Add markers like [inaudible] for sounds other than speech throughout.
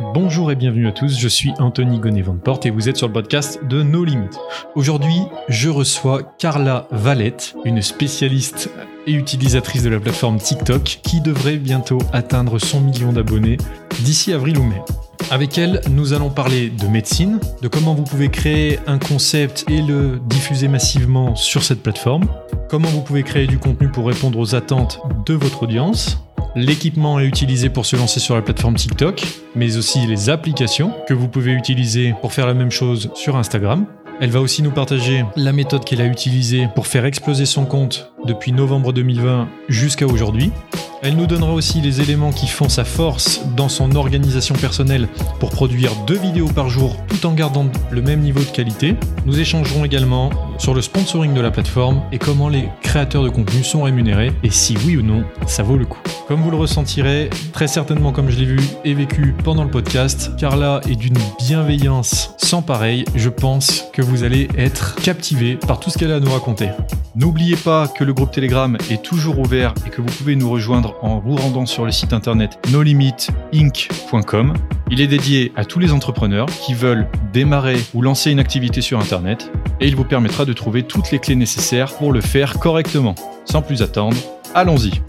Bonjour et bienvenue à tous, je suis Anthony gonnet Porte et vous êtes sur le podcast de No Limit. Aujourd'hui, je reçois Carla Valette, une spécialiste et utilisatrice de la plateforme TikTok qui devrait bientôt atteindre son million d'abonnés d'ici avril ou mai. Avec elle, nous allons parler de médecine, de comment vous pouvez créer un concept et le diffuser massivement sur cette plateforme, comment vous pouvez créer du contenu pour répondre aux attentes de votre audience, l'équipement à utiliser pour se lancer sur la plateforme TikTok, mais aussi les applications que vous pouvez utiliser pour faire la même chose sur Instagram. Elle va aussi nous partager la méthode qu'elle a utilisée pour faire exploser son compte depuis novembre 2020 jusqu'à aujourd'hui. Elle nous donnera aussi les éléments qui font sa force dans son organisation personnelle pour produire deux vidéos par jour tout en gardant le même niveau de qualité. Nous échangerons également sur le sponsoring de la plateforme et comment les créateurs de contenu sont rémunérés et si oui ou non ça vaut le coup. Comme vous le ressentirez, très certainement comme je l'ai vu et vécu pendant le podcast, Carla est d'une bienveillance sans pareil. Je pense que vous allez être captivé par tout ce qu'elle a à nous raconter. N'oubliez pas que le groupe Telegram est toujours ouvert et que vous pouvez nous rejoindre en vous rendant sur le site internet nolimitinc.com. Il est dédié à tous les entrepreneurs qui veulent démarrer ou lancer une activité sur internet et il vous permettra de trouver toutes les clés nécessaires pour le faire correctement. Sans plus attendre, allons-y.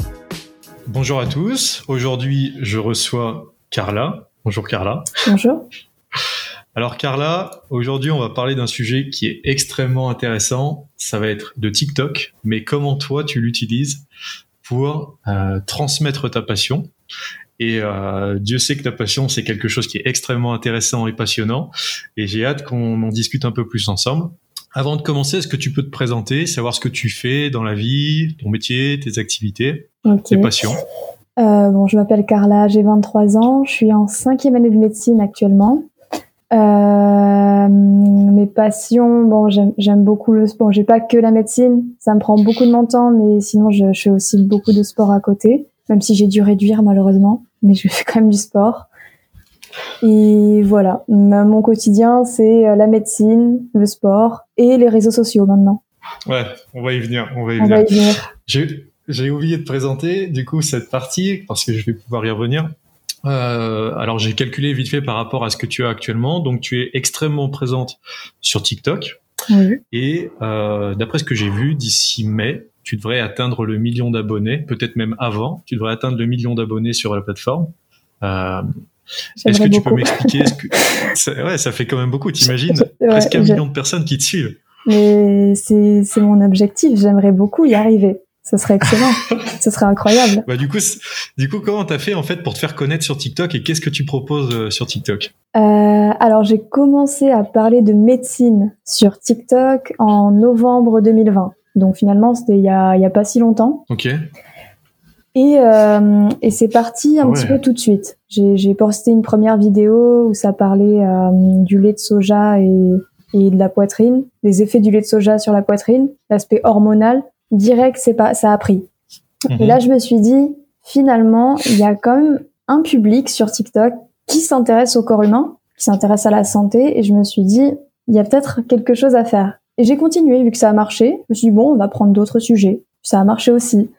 Bonjour à tous. Aujourd'hui, je reçois Carla. Bonjour Carla. Bonjour. Alors Carla, aujourd'hui on va parler d'un sujet qui est extrêmement intéressant. Ça va être de TikTok, mais comment toi tu l'utilises? Pour euh, transmettre ta passion. Et euh, Dieu sait que ta passion c'est quelque chose qui est extrêmement intéressant et passionnant. Et j'ai hâte qu'on en discute un peu plus ensemble. Avant de commencer, est-ce que tu peux te présenter, savoir ce que tu fais dans la vie, ton métier, tes activités, tes passions? Euh, Bon, je m'appelle Carla, j'ai 23 ans, je suis en cinquième année de médecine actuellement. Euh, mes passions, bon, j'aime beaucoup le sport. J'ai pas que la médecine, ça me prend beaucoup de mon temps, mais sinon je, je fais aussi beaucoup de sport à côté, même si j'ai dû réduire malheureusement, mais je [laughs] fais quand même du sport. Et voilà, mon quotidien, c'est euh, la médecine, le sport et les réseaux sociaux maintenant. Ouais, on va y venir, on va y venir. venir. J'ai oublié de présenter du coup cette partie parce que je vais pouvoir y revenir. Euh, alors j'ai calculé vite fait par rapport à ce que tu as actuellement. Donc tu es extrêmement présente sur TikTok. Oui. Et euh, d'après ce que j'ai vu, d'ici mai, tu devrais atteindre le million d'abonnés, peut-être même avant. Tu devrais atteindre le million d'abonnés sur la plateforme. Euh, Est-ce que tu peux m'expliquer ce que [laughs] ça, ouais, ça fait quand même beaucoup. T'imagines [laughs] presque un million de personnes qui te suivent. Mais c'est mon objectif. J'aimerais beaucoup y arriver. Ce serait excellent. [laughs] Ce serait incroyable. Bah, du coup, du coup, comment t'as fait en fait pour te faire connaître sur TikTok et qu'est-ce que tu proposes euh, sur TikTok? Euh, Alors, j'ai commencé à parler de médecine sur TikTok en novembre 2020. Donc finalement, c'était il y a, y a pas si longtemps. Ok. Et, euh, et c'est parti un petit peu tout de suite. J'ai posté une première vidéo où ça parlait euh, du lait de soja et, et de la poitrine, les effets du lait de soja sur la poitrine, l'aspect hormonal direct, c'est pas, ça a pris. Et mhm. là, je me suis dit, finalement, il y a quand même un public sur TikTok qui s'intéresse au corps humain, qui s'intéresse à la santé, et je me suis dit, il y a peut-être quelque chose à faire. Et j'ai continué, vu que ça a marché. Je me suis dit, bon, on va prendre d'autres sujets. Ça a marché aussi.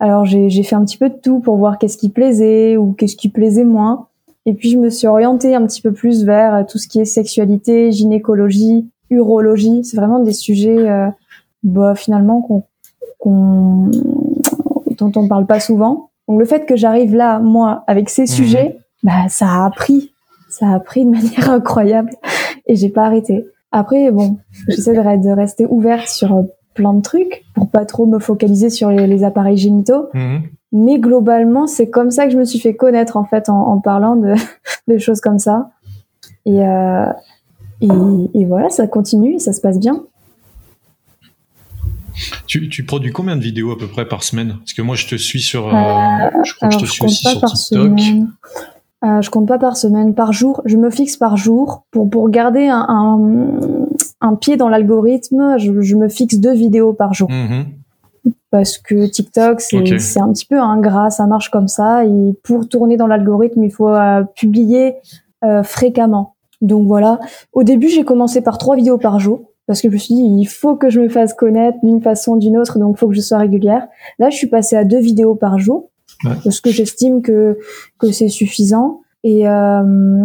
Alors, j'ai fait un petit peu de tout pour voir qu'est-ce qui plaisait ou qu'est-ce qui plaisait moins. Et puis, je me suis orientée un petit peu plus vers tout ce qui est sexualité, gynécologie, urologie. C'est vraiment des sujets, euh, bah, finalement, qu'on dont on ne parle pas souvent. Donc le fait que j'arrive là, moi, avec ces mhm. sujets, bah ça a appris, ça a appris de manière [laughs] incroyable et j'ai pas arrêté. Après, bon, j'essaie de, rester ouverte sur euh, plein de trucs pour pas trop me focaliser sur les, appareils génitaux. Mhm. Mais globalement, c'est comme ça que je me suis fait connaître en fait en, parlant de, [laughs] de, choses comme ça. Et, euh, et, et, voilà, ça continue, ça se passe bien. Tu, tu, produis combien de vidéos à peu près par semaine? Parce que moi, je te suis sur, euh, euh je crois que je te suis aussi sur TikTok. Euh, je compte pas par semaine, par jour. Je me fixe par jour pour pour garder un, un, un pied dans l'algorithme. Je, je, me fixe deux vidéos par jour. Mm-hmm. Parce que TikTok, c'est un petit peu ingrat, ça marche comme ça. Et pour tourner dans l'algorithme, il faut euh, publier euh, fréquemment. Donc voilà. Au début, j'ai commencé par trois vidéos par jour parce que je me suis dit il faut que je me fasse connaître d'une façon ou d'une autre, donc il faut que je sois régulière. Là, je suis passée à deux vidéos par jour parce que j'estime que que c'est suffisant. Et, euh,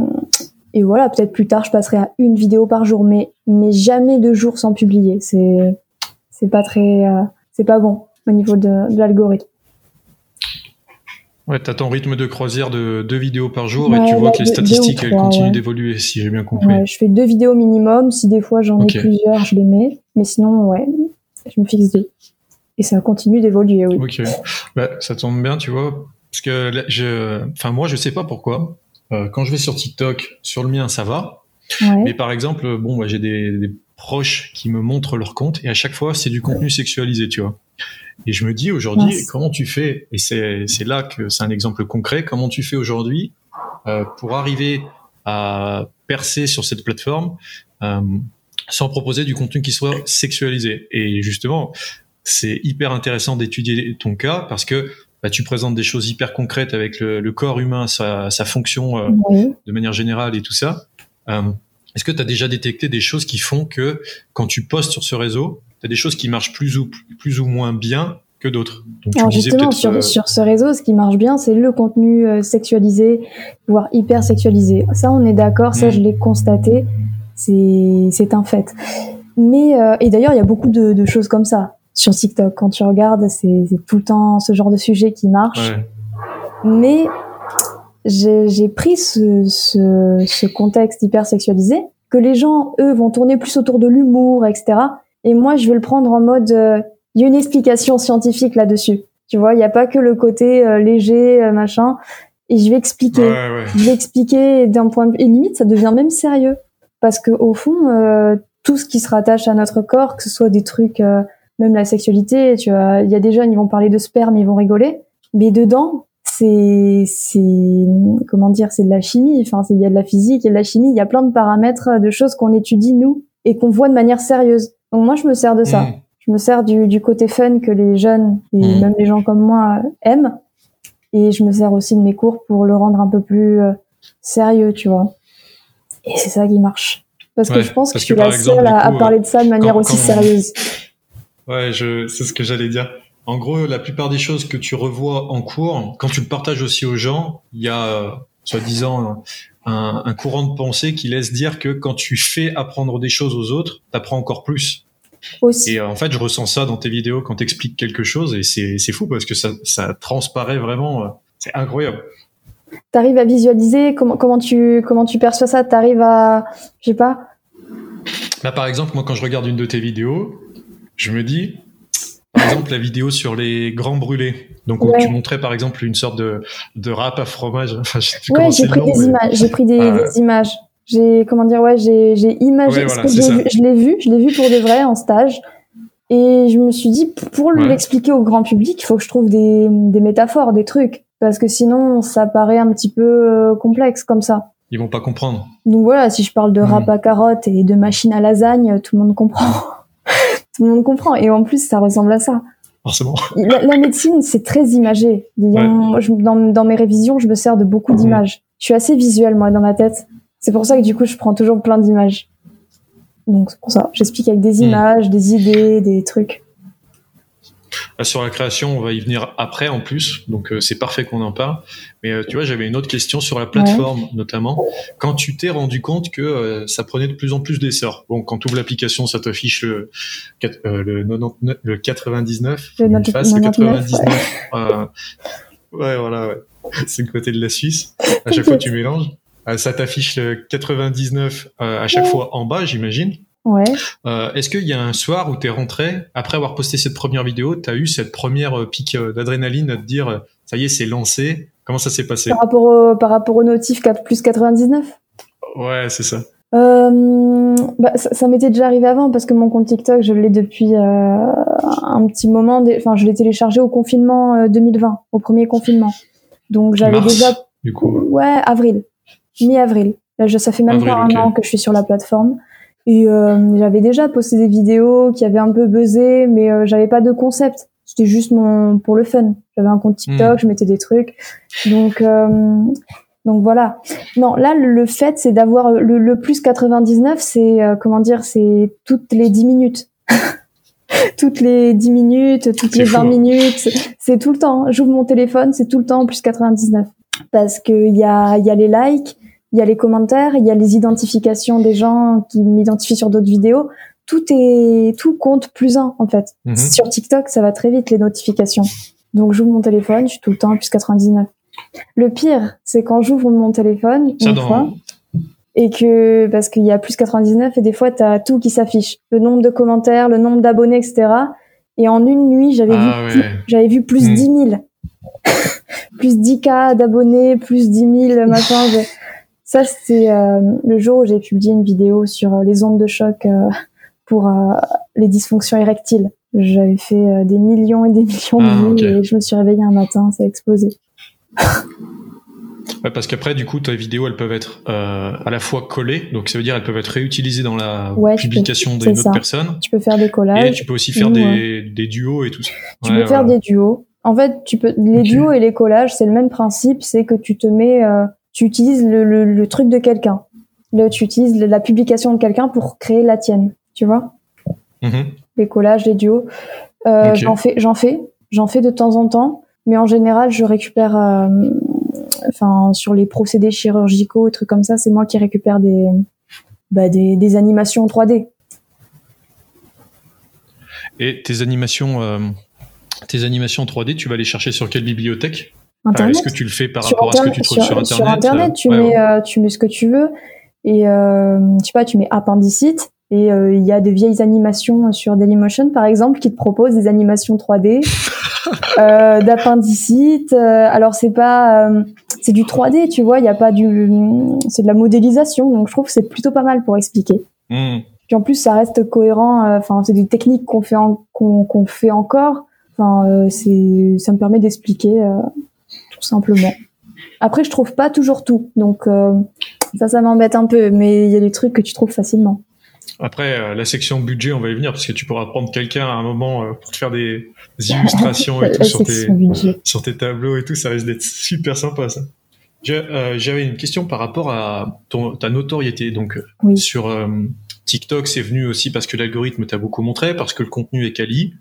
et voilà, peut-être plus tard, je passerai à une vidéo par jour, mais, mais jamais deux jours sans publier. C'est, c'est pas très, euh, c'est pas bon au niveau de, de l'algorithme. Ouais, t'as ton rythme de croisière de deux vidéos par jour et tu vois que les statistiques elles continuent d'évoluer, si j'ai bien compris. Ouais, je fais deux vidéos minimum. Si des fois j'en ai plusieurs, je les mets. Mais sinon, ouais, je me fixe deux. Et ça continue d'évoluer, oui. Ok. Bah, ça tombe bien, tu vois. Parce que je, enfin, moi, je sais pas pourquoi. Euh, quand je vais sur TikTok, sur le mien, ça va. Mais par exemple, bon, bah, j'ai des, des proches qui me montrent leur compte et à chaque fois, c'est du contenu sexualisé, tu vois. Et je me dis aujourd'hui, comment tu fais Et c'est là que c'est un exemple concret. Comment tu fais aujourd'hui euh, pour arriver à percer sur cette plateforme euh, sans proposer du contenu qui soit sexualisé Et justement, c'est hyper intéressant d'étudier ton cas parce que bah, tu présentes des choses hyper concrètes avec le, le corps humain, sa, sa fonction euh, de manière générale et tout ça. Est-ce que tu as déjà détecté des choses qui font que quand tu postes sur ce réseau, as des choses qui marchent plus ou, plus ou moins bien que d'autres. Alors justement, sur, euh, sur, ce réseau, ce qui marche bien, c'est le contenu euh, sexualisé, voire hyper sexualisé. Ça, on est d'accord, ça, mm. je l'ai constaté, c'est un fait. Mais euh, et d'ailleurs, il y a beaucoup de, de, choses comme ça sur TikTok. Quand tu regardes, c'est tout le temps ce genre de sujet qui marche. Ouais. Mais j'ai pris ce, ce, ce contexte hyper sexualisé, que les gens, eux, vont tourner plus autour de l'humour, etc. Et moi, je vais le prendre en mode, euh, il y a une explication scientifique là-dessus. Tu vois, il n'y a pas que le côté euh, léger, euh, machin. Et je vais expliquer. Ouais, ouais. Je vais expliquer d'un point de vue. Et limite, ça devient même sérieux. Parce que au fond, tout ce qui se rattache à notre corps, que ce soit des trucs, même la sexualité, tu vois, il y a des jeunes, ils vont parler de sperme, ils vont rigoler. Mais dedans, c'est, c'est, comment dire, c'est de la chimie. Enfin, il y a de la physique, il y a de la chimie, il y a plein de paramètres, de choses qu'on étudie nous et qu'on voit de manière sérieuse. Donc moi, je me sers de ça. Mmh. Je me sers du, du, côté fun que les jeunes et mmh. même les gens comme moi aiment. Et je me sers aussi de mes cours pour le rendre un peu plus euh, sérieux, tu vois. Et c'est ça qui marche. Parce ouais, que je pense que je suis la seule à, à, parler de ça de manière quand, aussi quand... sérieuse. Ouais, je, c'est ce que j'allais dire. En gros, la plupart des choses que tu revois en cours, quand tu le partages aussi aux gens, il y a, euh, soi-disant, un, un, courant de pensée qui laisse dire que quand tu fais apprendre des choses aux autres, tu apprends encore plus. Aussi. Et en fait, je ressens ça dans tes vidéos quand tu expliques quelque chose et c'est fou parce que ça, ça transparaît vraiment. Euh, c'est incroyable. T'arrives à visualiser comment, comment, tu, comment tu perçois ça? T'arrives à. Je sais pas. Là, par exemple, moi, quand je regarde une de tes vidéos, je me dis, exemple, la vidéo sur les grands brûlés. Donc, où tu montrais, par exemple, une sorte de, de râpe à fromage. [laughs] Enfin, ouais, j'ai pris, des images. J'ai pris des, images. J'ai comment dire ouais j'ai j'ai imagé ouais, voilà, je l'ai vu je l'ai vu pour de vrai en stage. Et je me suis dit pour l'expliquer au grand public il faut que je trouve des des métaphores des trucs. Parce que sinon ça paraît un petit peu euh, complexe comme ça. Ils vont pas comprendre. Donc voilà si je parle de mmh. râpe à carotte et de machine à lasagne tout le monde comprend tout le monde comprend et en plus ça ressemble à ça Forcément. La, la médecine, c'est très imagé. Dans, je, dans, dans, mes révisions, je me sers de beaucoup mmh. d'images. Je suis assez visuelle, moi, dans ma tête. C'est pour ça que du coup, je prends toujours plein d'images. Donc c'est pour ça, j'explique avec des images, mmh. des idées, des trucs. Sur la création, on va y venir après en plus, donc euh, c'est parfait qu'on en parle. Mais euh, tu vois, j'avais une autre question sur la plateforme ouais. notamment. Quand tu t'es rendu compte que euh, ça prenait de plus en plus d'essor. Bon, quand tu ouvres l'application, ça t'affiche le, le, 99, le 99, le, face, le 99. Ouais, ouais voilà, ouais. c'est le côté de la Suisse. À chaque fois, tu mélanges. Euh, ça t'affiche le 99 euh, à chaque fois en bas, j'imagine. Ouais. Euh, Est-ce qu'il y a un soir où tu es rentré, après avoir posté cette première vidéo, tu as eu cette première euh, pique d'adrénaline à te dire, ça y est, c'est lancé Comment ça s'est passé? Par rapport au, par rapport au notif 4 plus 99 Ouais, c'est ça. Euh, bah, ça, ça m'était déjà arrivé avant parce que mon compte TikTok, je l'ai depuis euh, un petit moment. Enfin, je l'ai téléchargé au confinement 2020, au premier confinement. Donc j'avais déjà. Du coup. Ouais, avril mi-avril. Là, je, ça fait même Avril, pas un an que je suis sur la plateforme. Et euh, j'avais déjà posté des vidéos qui avaient un peu buzzé, mais euh, j'avais pas de concept. C'était juste mon pour le fun. J'avais un compte TikTok, mmh. je mettais des trucs. Donc euh, donc voilà. Non, là le, le fait c'est d'avoir le, le, plus 99, c'est euh, comment dire, c'est toutes les 10 [laughs] minutes. toutes les 10 minutes, toutes les 20 fou. minutes, c'est tout le temps. J'ouvre mon téléphone, c'est tout le temps plus 99. parce qu'il y a, y a les likes, il y a les commentaires, il y a les identifications des gens qui m'identifient sur d'autres vidéos. Tout est, tout compte plus un en fait. Mhm. Sur TikTok, ça va très vite les notifications. Donc j'ouvre mon téléphone, je suis tout le temps à plus 99. Le pire, c'est quand j'ouvre mon téléphone Ça, une fois et que parce qu'il y a plus 99 et des fois t'as tout qui s'affiche, le nombre de commentaires, le nombre d'abonnés, etc. Et en une nuit, j'avais Ah vu ouais. j'avais vu plus Hmm. 10 000. [laughs] plus 10 k d'abonnés, plus 10 000 machin. Ça, c'était euh, le jour où j'ai publié une vidéo sur euh, les ondes de choc euh, pour les dysfonctions érectiles. J'avais fait des millions et des millions Ah, de vues ok. et je me suis réveillée un matin, ça a explosé. Ouais, parce qu'après, du coup, tes vidéos, elles peuvent être à la fois collées, donc ça veut dire elles peuvent être réutilisées dans la Ouais, publication c'est d'une autre personne. Tu peux faire des Et collages, tu peux aussi faire des, des duos et tout ça. tu peux faire voilà. des duos. En fait, tu peux les duos et les collages, c'est le même principe, c'est que tu te mets, tu utilises le, le, le truc de quelqu'un. Là, tu utilises la publication de quelqu'un pour créer la tienne. Tu vois? Mhm. les collages, les duos. Euh. J'en fais, j'en fais, j'en fais de temps en temps, mais en général, je récupère, euh, sur les procédés chirurgicaux, trucs comme ça, c'est moi qui récupère des, bah, des, des animations 3D. Et tes animations, euh, tes animations 3D, tu vas les chercher sur quelle bibliothèque? Internet. Est-ce que tu le fais par sur rapport à ce que Internet, tu trouves sur, sur Internet Internet, euh, tu ouais, mets, ouais. euh, tu mets ce que tu veux et euh, je sais pas, tu mets appendicite et il y a des vieilles animations sur Dailymotion par exemple qui te proposent des animations 3D [laughs] euh, d'appendicite. Euh, alors c'est pas, euh, c'est du 3D, tu vois, il y a pas du, c'est de la modélisation, donc je trouve que c'est plutôt pas mal pour expliquer. Hmm. Puis en plus, ça reste cohérent. Enfin, c'est des techniques qu'on fait qu'on fait encore. Enfin, c'est ça me permet d'expliquer tout simplement. Après, je trouve pas toujours tout, donc euh, ça, ça m'embête un peu. Mais il y a des trucs que tu trouves facilement. Après, euh, la section budget, on va y venir parce que tu pourras prendre quelqu'un à un moment euh, pour te faire des, des illustrations et [laughs] tout sur tes, sur tes tableaux et tout. Ça risque d'être super sympa, ça. J'avais une question par rapport à ton, ta notoriété. Donc, Oui. sur TikTok, c'est venu aussi parce que l'algorithme t'a beaucoup montré, parce que le contenu est quali.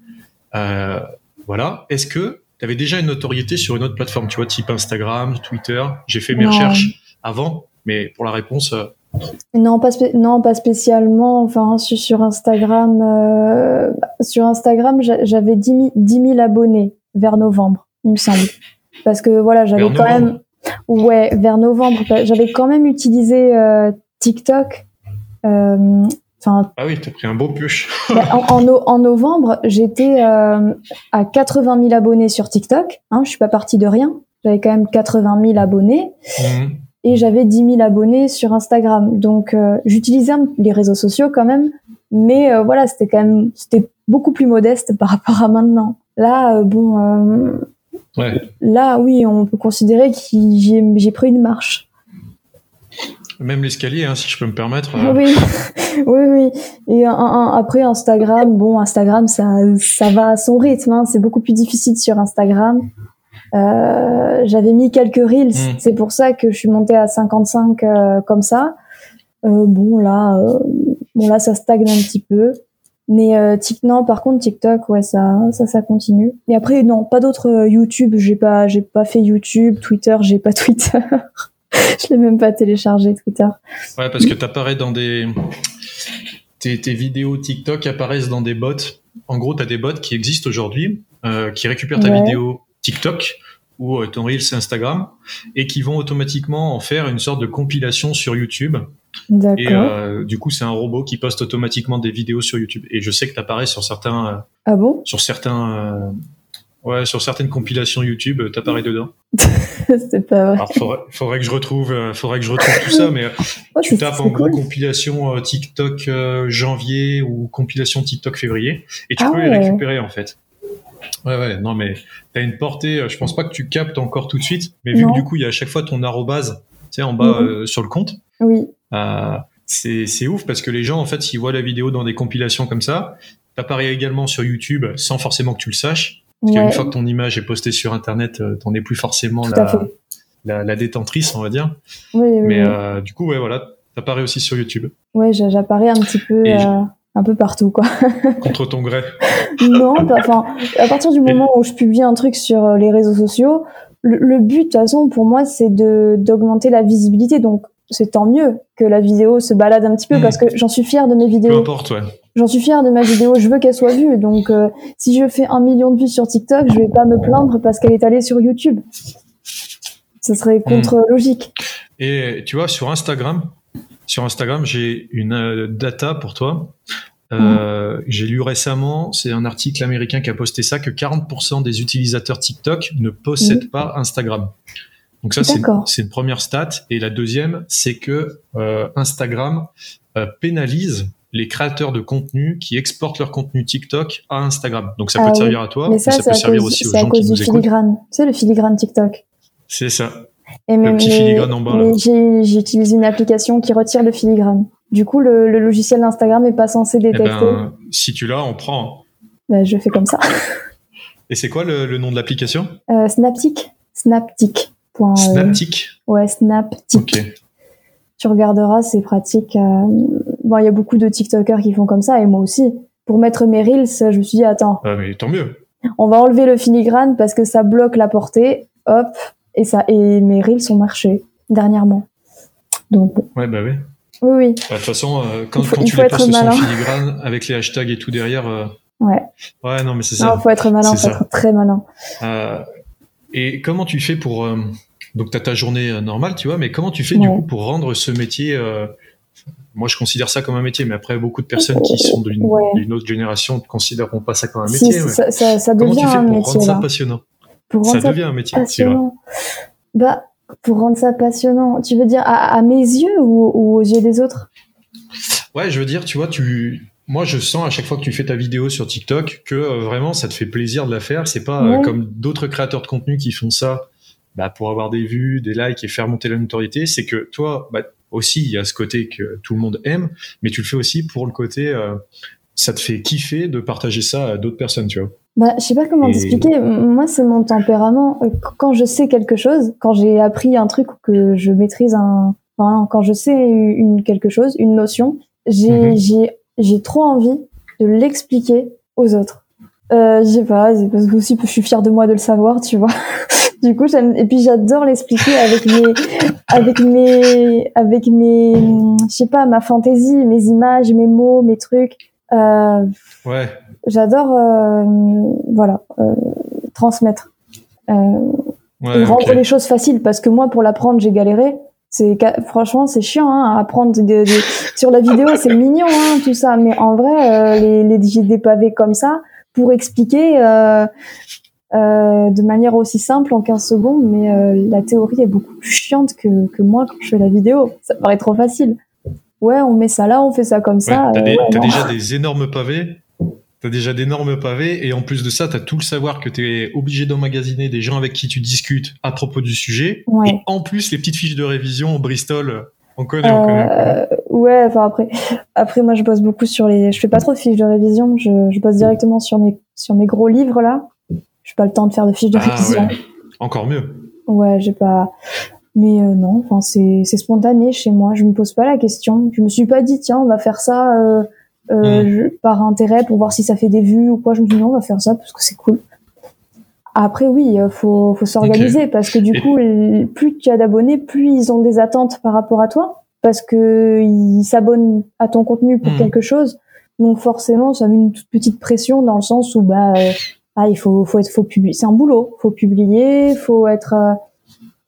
Voilà. Est-ce que tu avais déjà une notoriété sur une autre plateforme, tu vois, type Instagram, Twitter J'ai fait mes recherches avant, mais pour la réponse, euh, Non, pas spé- non, pas spécialement. Enfin, sur, Instagram, euh, sur Instagram, j'a- j'avais 10 000, 10 000 abonnés vers novembre, il me semble. Parce que voilà, j'avais quand même, ouais, vers novembre, j'avais quand même utilisé euh, TikTok. Enfin, ah oui, t'as pris un beau bah, [laughs] en, en no- en novembre, j'étais euh, à 80 000 abonnés sur TikTok. Hein, je suis pas partie de rien. J'avais quand même 80 000 abonnés Mhm. et j'avais 10 000 abonnés sur Instagram. Donc euh, j'utilisais les réseaux sociaux quand même, mais euh, voilà, c'était quand même c'était beaucoup plus modeste par rapport à maintenant. Là, bon, Ouais. là, oui, on peut considérer que j'ai pris une marche. Même l'escalier, hein, si je peux me permettre. euh, Oui, [laughs] oui, oui. Et un- un- après Instagram, bon, Instagram, ça, ça va à son rythme. hein. C'est beaucoup plus difficile sur Instagram. Euh, J'avais mis quelques reels, Mm. c'est pour ça que je suis montée à 55 euh, comme ça. Euh, bon là, bon là, ça stagne un petit peu. Mais euh, non, par contre TikTok, ouais, ça, ça, ça continue. Et après, non, pas d'autres euh, YouTube. J'ai pas, j'ai pas fait YouTube, Twitter, j'ai pas [laughs] Twitter. [laughs] je l'ai même pas téléchargé Twitter. Ouais, parce que t'apparais dans des. Tes, tes vidéos TikTok apparaissent dans des bots. En gros, t'as des bots qui existent aujourd'hui, euh, qui récupèrent ta Ouais. vidéo TikTok ou euh, ton Reels Instagram et qui vont automatiquement en faire une sorte de compilation sur YouTube. D'accord. Et euh, du coup, c'est un robot qui poste automatiquement des vidéos sur YouTube. Et je sais que t'apparais sur certains, euh, Ah bon? sur certains, ouais, sur certaines compilations YouTube, euh, t'apparais dedans. [laughs] C'est pas vrai. Alors, faudrait, faudrait que je retrouve, euh, faudrait que je retrouve tout ça, mais euh, [laughs] Oh, tu tapes en gros cool. compilation euh, TikTok janvier ou compilation TikTok février et tu Ah peux les récupérer en fait. Ouais ouais non mais t'as une portée, je pense pas que tu captes encore tout de suite, mais vu Non. que du coup il y a à chaque fois ton arrobase, tu sais en bas Mhm. euh, sur le compte, Oui, c'est c'est ouf parce que les gens en fait s'ils voient la vidéo dans des compilations comme ça, t'apparais également sur YouTube sans forcément que tu le saches. Parce ouais, qu'une fois que ton image est postée sur internet, euh, t'en es plus forcément la, fait. la, la détentrice, on va dire. Oui, oui, Mais oui. euh, du coup, ouais, voilà, t'apparais aussi sur YouTube, Ouais, j'a- j'apparais un petit peu, euh, un peu partout, quoi. [laughs] contre ton gré. non, enfin, à partir du moment où je publie un truc sur les réseaux sociaux, le, but, de toute façon, pour moi, c'est de d'augmenter la visibilité. Donc, c'est tant mieux que la vidéo se balade un petit peu hmm. parce que j'en suis fière de mes vidéos. Peu importe, ouais. J'en suis fière de ma vidéo, je veux qu'elle soit vue. Donc, euh, si je fais un million de vues sur TikTok, je vais pas me plaindre parce qu'elle est allée sur YouTube. Ce serait hmm. contre-logique. Et tu vois, sur Instagram, sur Instagram, j'ai une euh, data pour toi. Euh, j'ai lu récemment, c'est un article américain qui a posté ça, que 40% des utilisateurs TikTok ne possèdent pas Instagram. Donc ça, c'est une première stat. Et la deuxième, c'est que Instagram pénalise les créateurs de contenu qui exportent leur contenu TikTok à Instagram. Donc ça peut te ah servir à toi, mais ça, peut servir aussi aux gens qui nous écoutent. C'est le filigrane TikTok. C'est ça. Et le petit filigrane en bas. J'utilise une application qui retire le filigrane. Du coup, le, logiciel d'Instagram n'est pas censé eh détecter. Ben, si tu l'as, on prend. Ben, je fais comme ça. [laughs] Et c'est quoi le, nom de l'application? Euh, Snaptic. Snaptic. Euh, Snaptic? ouais, Snaptic. Ok. Tu regarderas, c'est pratique. Euh, bon, il y a beaucoup de TikTokers qui font comme ça, et moi aussi. Pour mettre mes reels, je me suis dit, attends. Ah, mais tant mieux. On va enlever le filigrane parce que ça bloque la portée. Hop. Et ça, et mes reels ont marché dernièrement. Donc. Ouais, bah oui. Oui, oui. Bah, de toute façon, euh, quand, quand tu les postes sans filigrane, avec les hashtags et tout derrière. Euh, ouais. Ouais, non, mais c'est ça. Il faut être malin, faut être très malin. Euh, et comment tu fais pour. Euh, donc, tu as ta journée normale, tu vois, mais comment tu fais du coup pour rendre ce métier. moi, je considère ça comme un métier, mais après, beaucoup de personnes qui sont d'une autre génération ne considéreront pas ça comme un métier. ça, ça, ça, devient comment tu fais pour rendre ça passionnant pour Ça devient un métier. Passionnant. Bah, pour rendre ça passionnant, tu veux dire à, mes yeux ou, aux yeux des autres? Ouais, je veux dire, tu vois, tu, moi, je sens à chaque fois que tu fais ta vidéo sur TikTok que euh, vraiment ça te fait plaisir de la faire. C'est pas euh, comme d'autres créateurs de contenu qui font ça bah, pour avoir des vues, des likes et faire monter la notoriété. C'est que toi, bah, aussi, il y a ce côté que tout le monde aime, mais tu le fais aussi pour le côté, euh, ça te fait kiffer de partager ça à d'autres personnes, tu vois. Bah, je sais pas comment t'expliquer. Moi, c'est mon tempérament. Euh, quand je sais quelque chose, quand j'ai appris un truc ou que je maîtrise un, enfin, quand je sais une quelque chose, une notion, j'ai mhm. j'ai j'ai trop envie de l'expliquer aux autres. Euh, je sais pas, c'est parce que aussi je suis fière de moi de le savoir, tu vois. [laughs] du coup, j'aime et puis j'adore l'expliquer avec mes avec mes avec mes je sais pas ma fantaisie, mes images, mes mots, mes trucs. Euh, ouais. j'adore euh, voilà euh, transmettre. Euh, et rendre les choses faciles parce que moi pour l'apprendre j'ai galéré. C'est franchement c'est chiant hein, à apprendre sur la vidéo c'est mignon hein, tout ça. Mais en vrai les, les j'ai des pavés comme ça pour expliquer euh, de manière aussi simple en 15 secondes, mais la théorie est beaucoup plus chiante que, que moi quand je fais la vidéo. Ça paraît trop facile. Ouais, on met ça là, on fait ça comme ça. T'as déjà des énormes pavés T'as déjà d'énormes pavés et en plus de ça, t'as tout le savoir que t'es obligé d'emmagasiner des gens avec qui tu discutes à propos du sujet. Et en plus, les petites fiches de révision, Bristol, on connaît, on connaît. Euh, ouais, enfin après, après moi je bosse beaucoup sur les, je fais pas trop de fiches de révision, je, je bosse directement sur mes sur mes gros livres là. J'ai pas le temps de faire de fiches de ah, révision. Ouais. Encore mieux. Ouais, j'ai pas. Mais euh, non, enfin c'est c'est spontané chez moi. Je me pose pas la question. Je me suis pas dit tiens on va faire ça. Euh, euh, mm. par intérêt pour voir si ça fait des vues ou quoi. Je me dis non, on va faire ça parce que c'est cool. Après, oui, euh, faut, faut s'organiser parce que du coup, plus tu as d'abonnés, plus ils ont des attentes par rapport à toi parce que ils s'abonnent à ton contenu pour mm. quelque chose. Donc forcément, ça met une toute petite pression dans le sens où bah euh, ah, il faut faut être faut publier, c'est un boulot, faut publier, faut être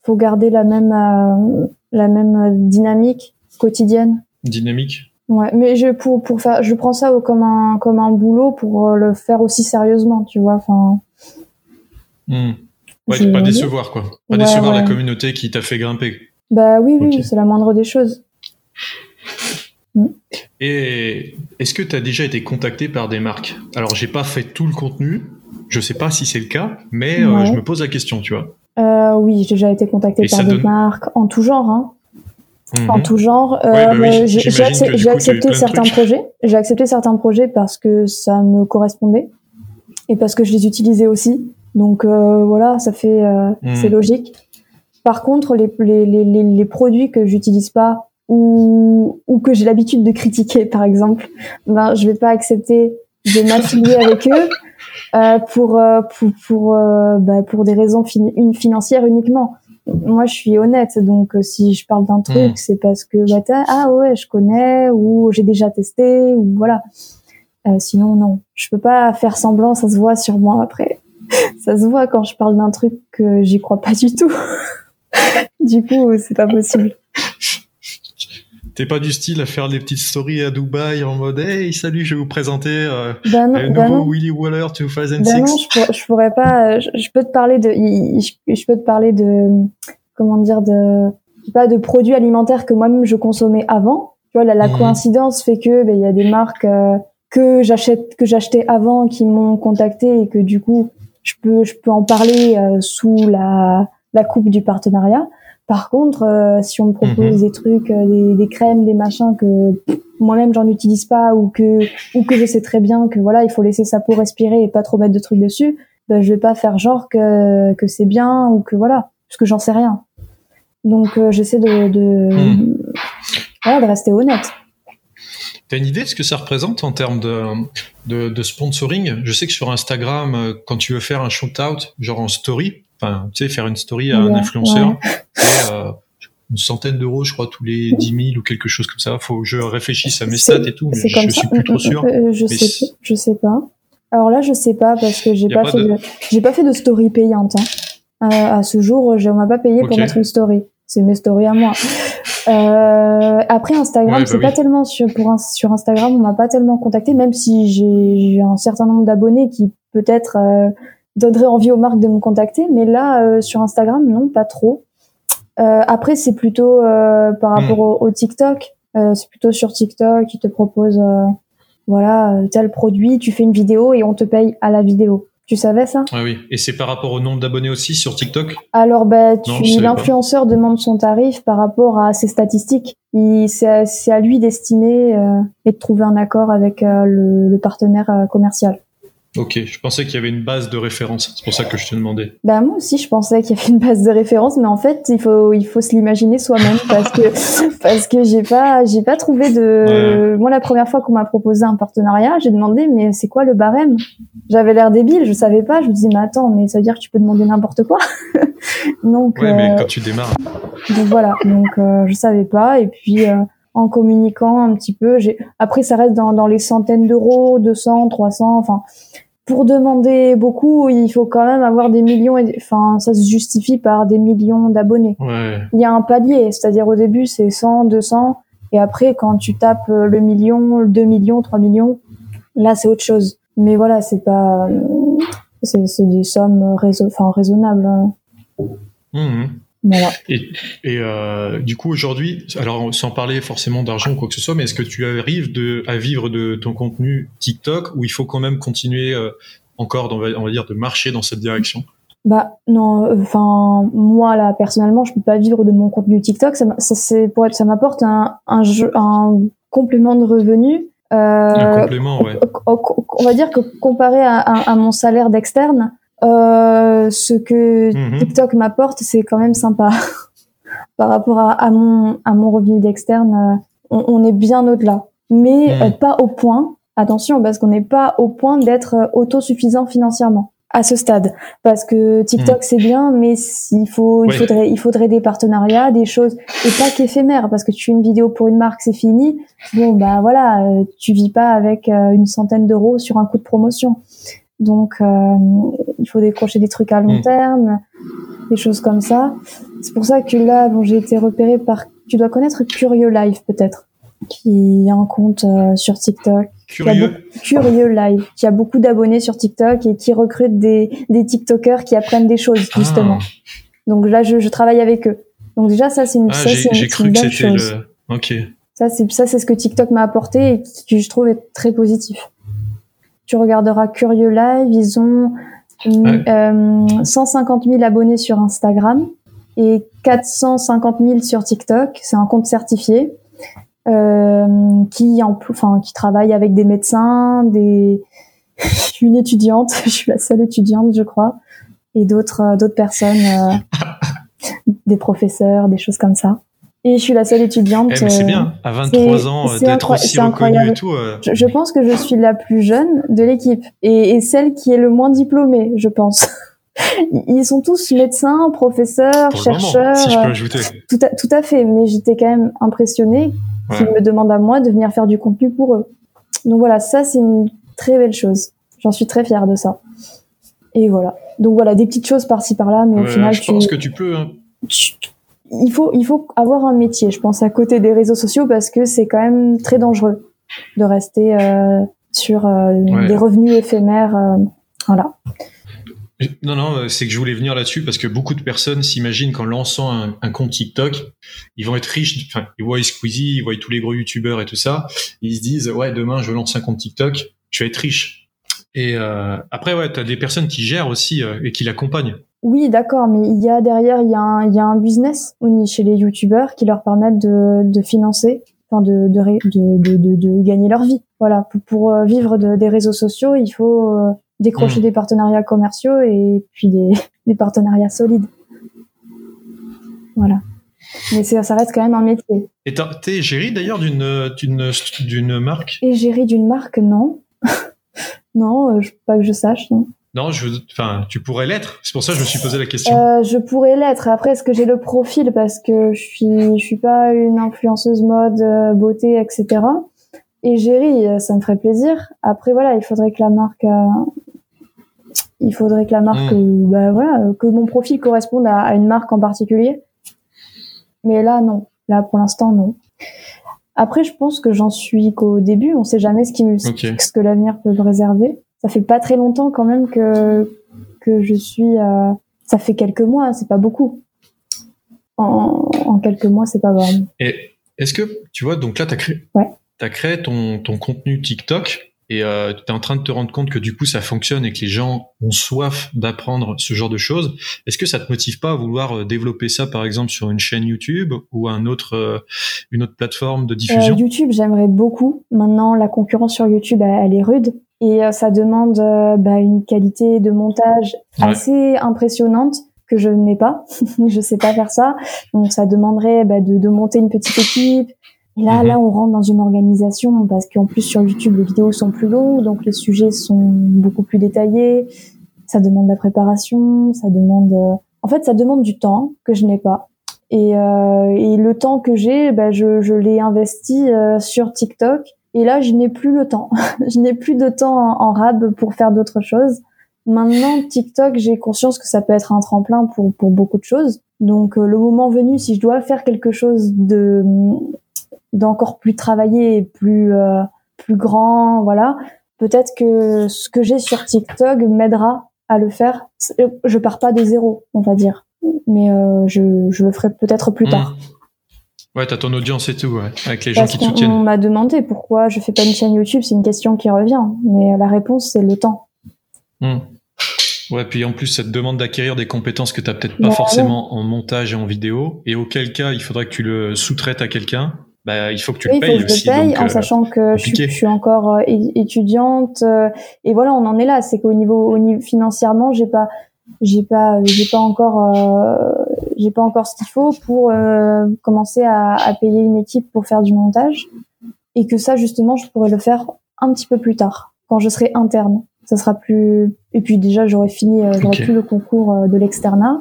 faut garder la même la même dynamique quotidienne. Dynamique. Ouais, mais je pour pour faire, je prends ça comme un comme un boulot pour euh, le faire aussi sérieusement, tu vois. Enfin. Ouais, pas décevoir quoi, pas décevoir la communauté qui t'a fait grimper. Bah oui, oui, c'est la moindre des choses. Hmm. Et est-ce que tu as déjà été contacté par des marques? Alors, j'ai pas fait tout le contenu, je sais pas si c'est le cas, mais euh, je me pose la question, tu vois. Euh, oui, j'ai déjà été contacté par des marques en tout genre. Hein en mhm. tout genre. Euh, bah j'ai accepté certains projets. J'ai accepté certains projets parce que ça me correspondait et parce que je les utilisais aussi. Donc euh, voilà, ça fait, euh, mhm. c'est logique. Par contre, les, les, les, les produits que j'utilise pas ou, ou que j'ai l'habitude de critiquer, par exemple, ben je vais pas accepter de m'affilier [laughs] avec eux euh, pour, euh, pour pour bah, pour des raisons une financières uniquement. Moi, je suis honnête, donc si je parle d'un truc, hmm. c'est parce que bah, ah ouais, je connais ou j'ai déjà testé ou voilà. sinon, non, je peux pas faire semblant, ça se voit sur moi après. [laughs] ça se voit quand je parle d'un truc que j'y crois pas du tout. [laughs] du coup, c'est pas possible. T'es pas du style à faire des petites stories à Dubaï en mode Hey, salut, je vais vous présenter euh, bah le bah nouveau Willy Waller 2006. Bah non, je, pourrais, pas. Je, peux te parler de. Je, peux te parler de. Comment dire de. Pas de produits alimentaires que moi-même je consommais avant. Tu vois, la, mhm. coïncidence fait que ben, il y a des marques euh, que j'achète que j'achetais avant qui m'ont contacté et que du coup je peux je peux en parler euh, sous la la coupe du partenariat. Par contre, euh, si on me propose mhm. des trucs, euh, des, des, crèmes, des machins que moi-même j'en utilise pas ou que ou que je sais très bien que voilà, il faut laisser sa peau respirer et pas trop mettre de trucs dessus, ben je vais pas faire genre que que c'est bien ou que voilà, parce que j'en sais rien. Donc euh, j'essaie de de, mhm. voilà, de rester honnête. T'as une idée de ce que ça représente en termes de, de, de sponsoring? Je sais que sur Instagram, quand tu veux faire un shoot-out, genre en story, enfin, tu sais, faire une story à un influenceur, euh, une centaine d'euros, je crois, tous les 10 000 ou quelque chose comme ça. Faut que je réfléchisse à mes stats et tout, mais je, suis plus trop sûr. Euh, je sais, je sais pas. Alors là, je sais pas parce que j'ai pas, fait de... j'ai pas fait de story payante. Hein. Euh, à ce jour, on m'a pas payé pour mettre une story. C'est mes stories à moi. Euh, après Instagram, bah c'est pas tellement sur pour sur Instagram, on m'a pas tellement contacté, même si j'ai un certain nombre d'abonnés qui peut-être euh, donnerait envie aux marques de me contacter. Mais là, euh, sur Instagram, non, pas trop. Euh, après, c'est plutôt par hmm. rapport au, TikTok. c'est plutôt sur TikTok qui te propose, voilà, tel produit, tu fais une vidéo et on te paye à la vidéo. Tu savais ça? Ah Oui, et c'est par rapport au nombre d'abonnés aussi sur TikTok? Alors, bah, l'influenceur demande son tarif par rapport à ses statistiques. C'est à, lui d'estimer et de trouver un accord avec le, partenaire commercial. Ok, je pensais qu'il y avait une base de référence. C'est pour ça que je te demandais. Bah moi aussi, je pensais qu'il y avait une base de référence, mais en fait, il faut il faut se l'imaginer soi-même parce que [laughs] parce que j'ai pas j'ai pas trouvé de. Moi, la première fois qu'on m'a proposé un partenariat, j'ai demandé mais c'est quoi le barème? J'avais l'air débile, je savais pas. Je me disais mais attends, mais ça veut dire que tu peux demander n'importe quoi? [laughs] Donc. Ouais, mais euh, quand tu démarres. Donc voilà, donc euh, je savais pas et puis. Euh, en communiquant un petit peu. J'ai après ça reste dans, dans les centaines d'euros, 200, 300. Enfin, pour demander beaucoup, il faut quand même avoir des millions. Et, enfin, ça se justifie par des millions d'abonnés. Ouais. Il y a un palier, c'est-à-dire au début c'est 100, 200, et après quand tu tapes le million, 2 millions, 3 millions, là c'est autre chose. Mais voilà, c'est pas, c'est des sommes enfin, raisonnables. Hein. Mmh. Et, euh, du coup, aujourd'hui, alors sans parler forcément d'argent ou quoi que ce soit, mais est-ce que tu arrives de, à vivre de ton contenu TikTok ou il faut quand même continuer euh, encore, on va, on va dire, de marcher dans cette direction? Bah non, enfin moi là personnellement, je peux pas vivre de mon contenu TikTok. Ça, ça c'est pour être, ça m'apporte un, un, jeu, un complément de revenu. Euh, un complément, ouais. On va dire que comparé à, à mon salaire d'externe, euh, ce que mhm. TikTok m'apporte, c'est quand même sympa. [laughs] Par rapport à, à, mon, à mon revenu d'externe, euh, on, on, est bien au-delà. Mais mhm. euh, pas au point, attention, parce qu'on n'est pas au point d'être euh, autosuffisant financièrement à ce stade. Parce que TikTok, mhm. c'est bien, mais il, faut, il, faudrait, il faudrait des partenariats, des choses, et pas qu'éphémères, parce que tu fais une vidéo pour une marque, c'est fini. Bon, bah voilà, tu vis pas avec une centaine d'euros sur un coup de promotion. Donc, euh, il faut décrocher des trucs à long mm. terme, des choses comme ça. C'est pour ça que là, bon, j'ai été repérée par. Tu dois connaître Curieux Live peut-être, qui a un compte euh, sur TikTok. Curieux. Curieux Live, qui a beaucoup d'abonnés sur TikTok et qui recrute des des TikTokers qui apprennent des choses ah. justement. Donc là, je, je, travaille avec eux. Donc déjà, ça c'est une, ah, ça, c'est une, une bonne chose. Le... Ok. Ça c'est ça c'est ce que TikTok m'a apporté et que je trouve être très positif tu regarderas Curieux Live, ils ont 150 000 euh, abonnés sur Instagram et 450 000 sur TikTok. C'est un compte certifié euh, qui, enfin, qui travaille avec des médecins, des [laughs] une étudiante, [laughs] je suis la seule étudiante, je crois, et d'autres euh, d'autres personnes, [laughs] des professeurs, des choses comme ça. Et je suis la seule étudiante. Eh, c'est bien, à 23 ans, d'être aussi reconnue et tout. Je, pense que je suis la plus jeune de l'équipe et, et, celle qui est le moins diplômée, je pense. [laughs] Ils sont tous médecins, professeurs, chercheurs. si je peux ajouter. Tout à, tout à fait, mais j'étais quand même impressionnée qu'ils me demandent à moi de venir faire du contenu pour eux. Donc voilà, ça c'est une très belle chose. J'en suis très fière de ça. Et voilà. Donc voilà, des petites choses par-ci par-là, mais au final, je pense que tu peux. Hein. Il faut, il faut avoir un métier, je pense, à côté des réseaux sociaux parce que c'est quand même très dangereux de rester euh, sur euh, des revenus éphémères. Euh, voilà. Non, non, c'est que je voulais venir là-dessus parce que beaucoup de personnes s'imaginent qu'en lançant un, compte TikTok, ils vont être riches. Enfin, ils voient Squeezie, ils voient tous les gros youtubeurs et tout ça. ils se disent, ouais, demain, je lance un compte TikTok, je vais être riche. Et après, ouais, tu as des personnes qui gèrent aussi et qui l'accompagnent. Oui, d'accord, mais il y a derrière, il y, a un, il y a un business chez les youtubeurs qui leur permettent de, de financer, enfin de, de, de, de, de, gagner leur vie. Voilà, pour, pour euh, vivre des réseaux sociaux, il faut euh, décrocher mmh. des partenariats commerciaux et puis des, [laughs] des partenariats solides. Voilà. Mais ça reste quand même un métier. Et t'es gérée d'ailleurs d'une, d'une, d'une marque? Et gérée d'une marque, non. [laughs] non, euh, pas que je sache, non. Non, je, enfin, tu pourrais l'être. C'est pour ça que je me suis posé la question. Euh, je pourrais l'être. Après, est-ce que j'ai le profil? Parce que je suis, je suis pas une influenceuse mode, euh, beauté, etc. Et gérer, ça me ferait plaisir. Après, voilà, il faudrait que la marque, il faudrait que la marque, hmm. bah voilà, que mon profil corresponde à, une marque en particulier. Mais là, non. Là, pour l'instant, non. Après, je pense que j'en suis qu'au début. On sait jamais ce qui ce que l'avenir peut me réserver. Ça fait pas très longtemps quand même que que je suis. Euh, ça fait quelques mois. C'est pas beaucoup. En, en quelques mois, c'est pas grave. Et est-ce que tu vois donc là, t'as créé. Ouais. T'as créé ton ton contenu TikTok et euh, tu es en train de te rendre compte que du coup ça fonctionne et que les gens ont soif d'apprendre ce genre de choses. Est-ce que ça te motive pas à vouloir euh, développer ça par exemple sur une chaîne YouTube ou un autre, euh, une autre plateforme de diffusion? Euh, YouTube, j'aimerais beaucoup. Maintenant, la concurrence sur YouTube, elle, est rude et ça demande bah, une qualité de montage assez impressionnante que je n'ai pas. [laughs] je sais pas faire ça. Donc ça demanderait bah, de, de monter une petite équipe, et là, là, mhm. on rentre dans une organisation parce qu'en plus sur YouTube, les vidéos sont plus longues, donc les sujets sont beaucoup plus détaillés. Ça demande de la préparation, ça demande, euh, en fait, ça demande du temps que je n'ai pas. Et, euh, et, le temps que j'ai, ben, je, je l'ai investi euh, sur TikTok. Et là, je n'ai plus le temps. [laughs] je n'ai plus de temps en, en rab pour faire d'autres choses. Maintenant, TikTok, j'ai conscience que ça peut être un tremplin pour, pour beaucoup de choses. Donc, euh, le moment venu, si je dois faire quelque chose de d'encore plus travailler et plus euh, plus grand, voilà. Peut-être que ce que j'ai sur TikTok m'aidera à le faire. Je pars pas de zéro, on va dire, mais euh, je, je le ferai peut-être plus tard. Ouais, t'as ton audience et tout, ouais, avec les gens qui te soutiennent. On m'a demandé pourquoi je fais pas une chaîne YouTube, c'est une question qui revient, mais la réponse c'est le temps. Mmh. Ouais, puis en plus, ça te demande d'acquérir des compétences que tu peut-être pas bah forcément en montage et en vidéo, et auquel cas, il faudrait que tu le sous-traites à quelqu'un. Bah, il faut que tu le payes aussi. paye, en euh, sachant que je, suis encore euh, étudiante euh, et voilà, on en est là. C'est qu'au niveau, au niveau financièrement, j'ai pas, j'ai pas, j'ai pas encore, j'ai pas encore ce qu'il faut pour commencer à, à, payer une équipe pour faire du montage et que ça justement, je pourrais le faire un petit peu plus tard quand je serai interne. Ça sera plus et puis déjà j'aurais fini, j'aurais plus le concours de l'externat.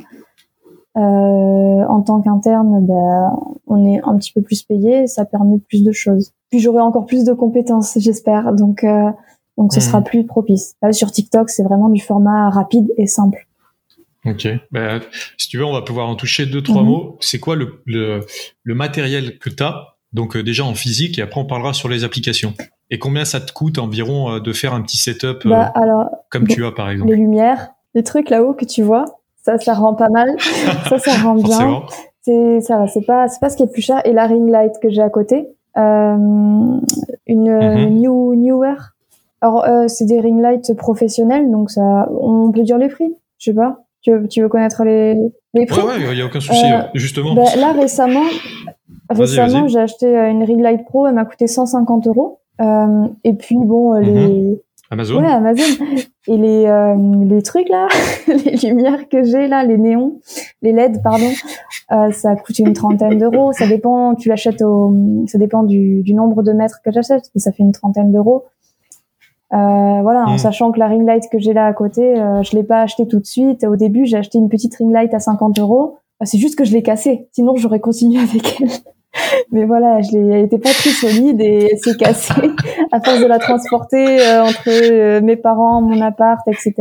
Euh, en tant qu'interne, ben, on est un petit peu plus payé, ça permet plus de choses. Puis j'aurai encore plus de compétences, j'espère. Donc, euh, donc ce sera mhm. plus propice. Là, sur TikTok, c'est vraiment du format rapide et simple. Ok. Ben, si tu veux, on va pouvoir en toucher deux, trois mhm. mots. C'est quoi le, le, le, matériel que tu as Donc euh, déjà en physique, et après on parlera sur les applications. Et combien ça te coûte environ euh, de faire un petit setup bah, alors, comme tu as par exemple? Les lumières, les trucs là-haut que tu vois, ça, ça rend pas mal. [laughs] ça, ça rend bien. C'est ça, c'est pas, c'est pas ce qui est le plus cher. Et la ring light que j'ai à côté, euh, une mhm. New Newer. Alors, euh, c'est des ring lights professionnels, donc ça, on peut dire les prix. Je sais pas. Tu veux, tu veux connaître les, les prix? Ouais, ouais, il y a aucun souci. Euh, justement. Ben, là récemment, récemment, j'ai acheté une ring light pro. Elle m'a coûté 150 euros. Euh, et puis bon, les mhm. Amazon Ouais, Amazon. Et les, euh, les trucs là, [laughs] les lumières que j'ai là, les néons, les LED, pardon, euh, ça coûte une trentaine d'euros. Ça dépend, tu l'achètes au, ça dépend du, du nombre de mètres que j'achète, mais ça fait une trentaine d'euros. Euh, voilà, en Mm. sachant que la ring light que j'ai là à côté, euh, je l'ai pas acheté tout de suite. Au début, j'ai acheté une petite ring light à 50 euros. Euh, C'est juste que je l'ai cassée. Sinon, j'aurais continué [laughs] avec elle. Mais voilà, je l'ai, elle était pas très solide et elle s'est cassée [laughs] à force de la transporter euh, entre euh, mes parents, mon appart, etc.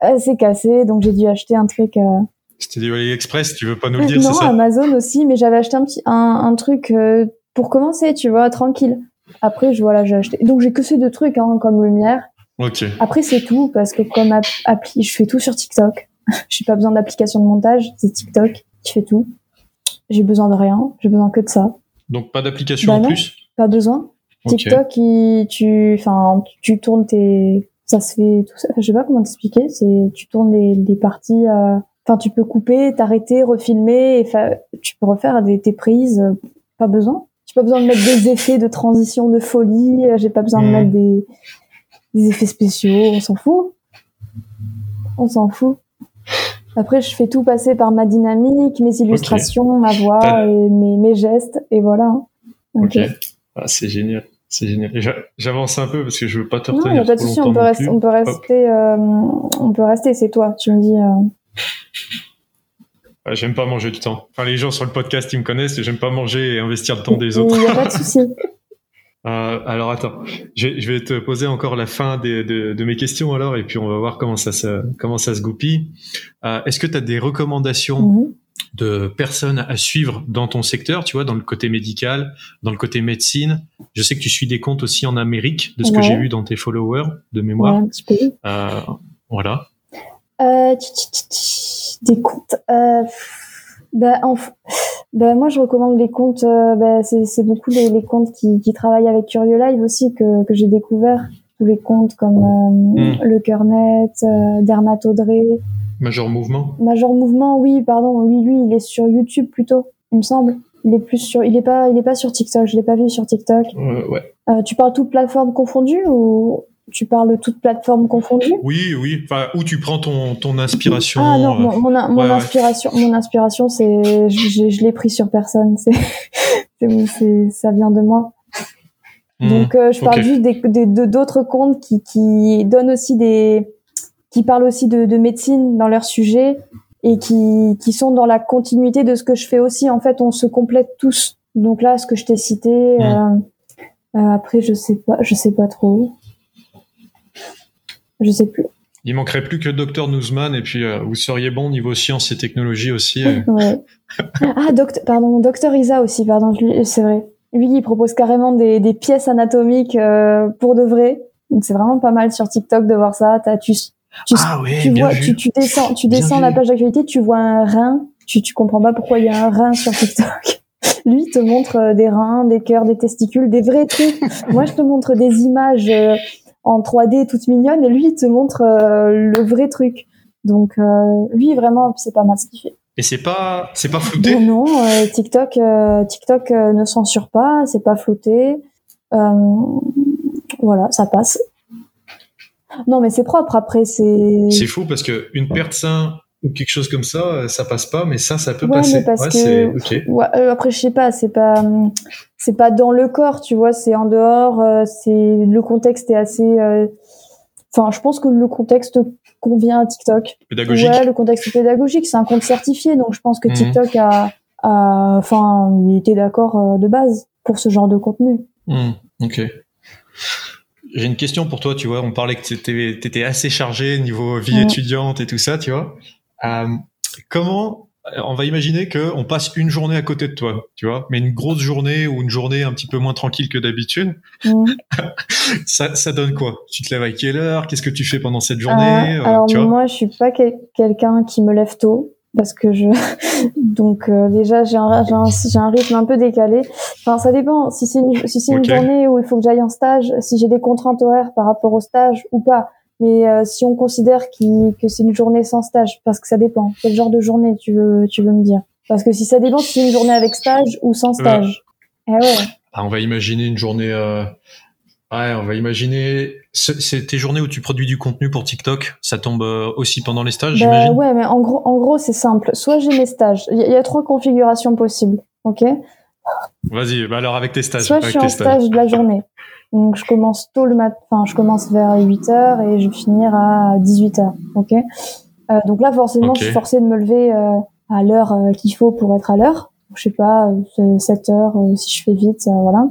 Elle s'est cassée, donc j'ai dû acheter un truc. euh, C'était du AliExpress, tu veux pas nous le dire, non, c'est ça? Amazon aussi, mais j'avais acheté un petit un, un truc euh, pour commencer, tu vois, tranquille. Après, je voilà, j'ai acheté. Donc j'ai que ces deux trucs, hein, comme lumière. Ok. Après, c'est tout parce que comme app- appli, je fais tout sur TikTok. [laughs] j'ai pas besoin d'application de montage, c'est TikTok qui fait tout. J'ai besoin de rien, j'ai besoin que de ça. Donc pas d'application Bah en non. plus? Pas besoin. Ok. TikTok, il- tu, enfin, tu tournes tes, ça se fait tout ça. Enfin, je sais pas comment t'expliquer. C'est, tu tournes les, les parties. euh, Enfin, tu peux couper, t'arrêter, refilmer. Et fa- tu peux refaire des, tes prises. euh, Pas besoin. J'ai pas besoin de mettre des effets de transition de folie. euh, J'ai pas besoin de Mhm. mettre des, des effets spéciaux. On s'en fout. On s'en fout. Après, je fais tout passer par ma dynamique, mes illustrations, ma voix et mes, mes gestes. Et voilà. Ok. Ah, c'est génial. C'est génial. J'avance un peu parce que je veux pas te Non, il retenir a pas de souci, on peut, non rester, plus. on peut rester, euh, on peut rester, c'est toi, tu me dis. euh, J'aime pas manger du temps. Enfin, les gens sur le podcast, ils me connaissent et j'aime pas manger et investir le temps des Il autres. n'y a pas de souci. [laughs] Euh, alors attends, je, vais- je vais te poser encore la fin des- de, de mes questions alors et puis on va voir comment ça se, comment ça se goupille. Euh, Est-ce que tu as des recommandations Mhm. de personnes à suivre dans ton secteur, tu vois, dans le côté médical, dans le côté médecine? Je sais que tu suis des comptes aussi en Amérique, de ce que Ouais. j'ai vu dans tes followers de Ouais, mémoire. un petit peu. Euh, voilà. Des comptes. Euh, bah, bah, moi, je recommande les comptes. euh, bah, c'est c'est beaucoup les, les comptes qui, qui travaillent avec Curieux Live aussi que, que j'ai découvert. Tous les comptes comme euh, Mm. Le Cœur Net, euh, Dermatodré, Major mouvement. Major Mouvement. Oui, pardon. Oui, lui, il est sur YouTube plutôt, il me semble. Il est plus sur. Il est pas. Il est pas sur TikTok. Je l'ai pas vu sur TikTok. Euh, ouais. Euh, tu parles toutes plateformes confondues ou tu parles de toutes plateformes confondues Oui, oui. Enfin, où tu prends ton, ton inspiration. Ah non, euh, mon, mon, mon ouais, ouais. inspiration, mon inspiration, c'est, je, je, je l'ai pris sur personne. C'est, [laughs] ça vient de moi. hmm, Donc, euh, je parle juste des, des- de d'autres comptes qui, qui donnent aussi des, qui parlent aussi de, de médecine dans leur sujet et qui, qui sont dans la continuité de ce que je fais aussi. En fait, on se complète tous. Donc là, ce que je t'ai cité. Mm. euh, euh, après, je sais pas, je sais pas trop. Je sais plus. Il manquerait plus que Dr Newsman et puis euh, vous seriez bon niveau sciences et technologies aussi. euh. Ouais. Ah, docteur, pardon, docteur Isa aussi, pardon, c'est vrai. Lui, il propose carrément des, des pièces anatomiques euh, pour de vrai. Donc c'est vraiment pas mal sur TikTok de voir ça. T'as, tu, tu, Ah ouais, tu bien vois, vu. tu, tu descends, tu descends la page d'actualité, tu vois un rein. Tu, tu comprends pas pourquoi il y a un rein sur TikTok. [laughs] Lui, il te montre euh, des reins, des cœurs, des testicules, des vrais trucs. Moi, je te montre des images en 3D toutes mignonnes et lui, il te montre euh, le vrai truc. Donc, euh, lui, vraiment, c'est pas mal ce qu'il fait. Et c'est pas, c'est pas flouté? Ben non, euh, TikTok, euh, TikTok euh, ne censure pas, c'est pas flouté. Euh, voilà, ça passe. Non, mais c'est propre. Après, c'est. C'est fou parce que une perte sein ou quelque chose comme ça, euh, ça passe pas, mais ça, ça peut Ouais, passer. mais parce ouais, que- c'est ok. Ouais, euh, après, je sais pas, c'est pas, hum, c'est pas dans le corps, tu vois, c'est en dehors. euh, c'est le contexte est assez. euh, Enfin, je pense que le contexte convient à TikTok. Pédagogique. Ouais, le contexte pédagogique, c'est un compte certifié, donc je pense que Mhm. TikTok a, a- enfin, il était d'accord euh, de base pour ce genre de contenu. Hmm, ok. J'ai une question pour toi, tu vois. On parlait que t'étais étais assez chargé niveau vie Ouais. étudiante et tout ça, tu vois. Euh, comment on va imaginer que on passe une journée à côté de toi, tu vois, mais une grosse journée ou une journée un petit peu moins tranquille que d'habitude, Mhm. [laughs] ça, ça donne quoi? Tu te lèves à quelle heure? Qu'est-ce que tu fais pendant cette journée? Euh, Euh, alors tu vois? moi, je suis pas quel- quelqu'un qui me lève tôt parce que je [laughs] donc euh, déjà j'ai un, rythme un peu décalé. Enfin, ça dépend si c'est une, si c'est Ok. une journée où il faut que j'aille en stage, si j'ai des contraintes horaires par rapport au stage ou pas. Mais euh, si on considère que c'est une journée sans stage, parce que ça dépend. Quel genre de journée tu veux tu veux me dire? Parce que si ça dépend si c'est une journée avec stage ou sans stage. Eh ouais. Ah, on va imaginer une journée, euh, Ouais, on va imaginer. C'est tes journées où tu produis du contenu pour TikTok. Ça tombe euh, aussi pendant les stages, bah, j'imagine? Ouais, mais en gros, en gros, c'est simple. Soit j'ai mes stages. Il y, a trois configurations possibles. Ok? Vas-y. Bah alors avec tes stages. Soit je suis en stage de la journée. Donc je commence tôt le matin. Enfin, je commence vers 8 h et je vais finir à 18 h Ok? Euh, donc là, forcément, je suis forcée de me lever euh, à l'heure euh, qu'il faut pour être à l'heure. Je sais pas, 7 heures si je fais vite, voilà.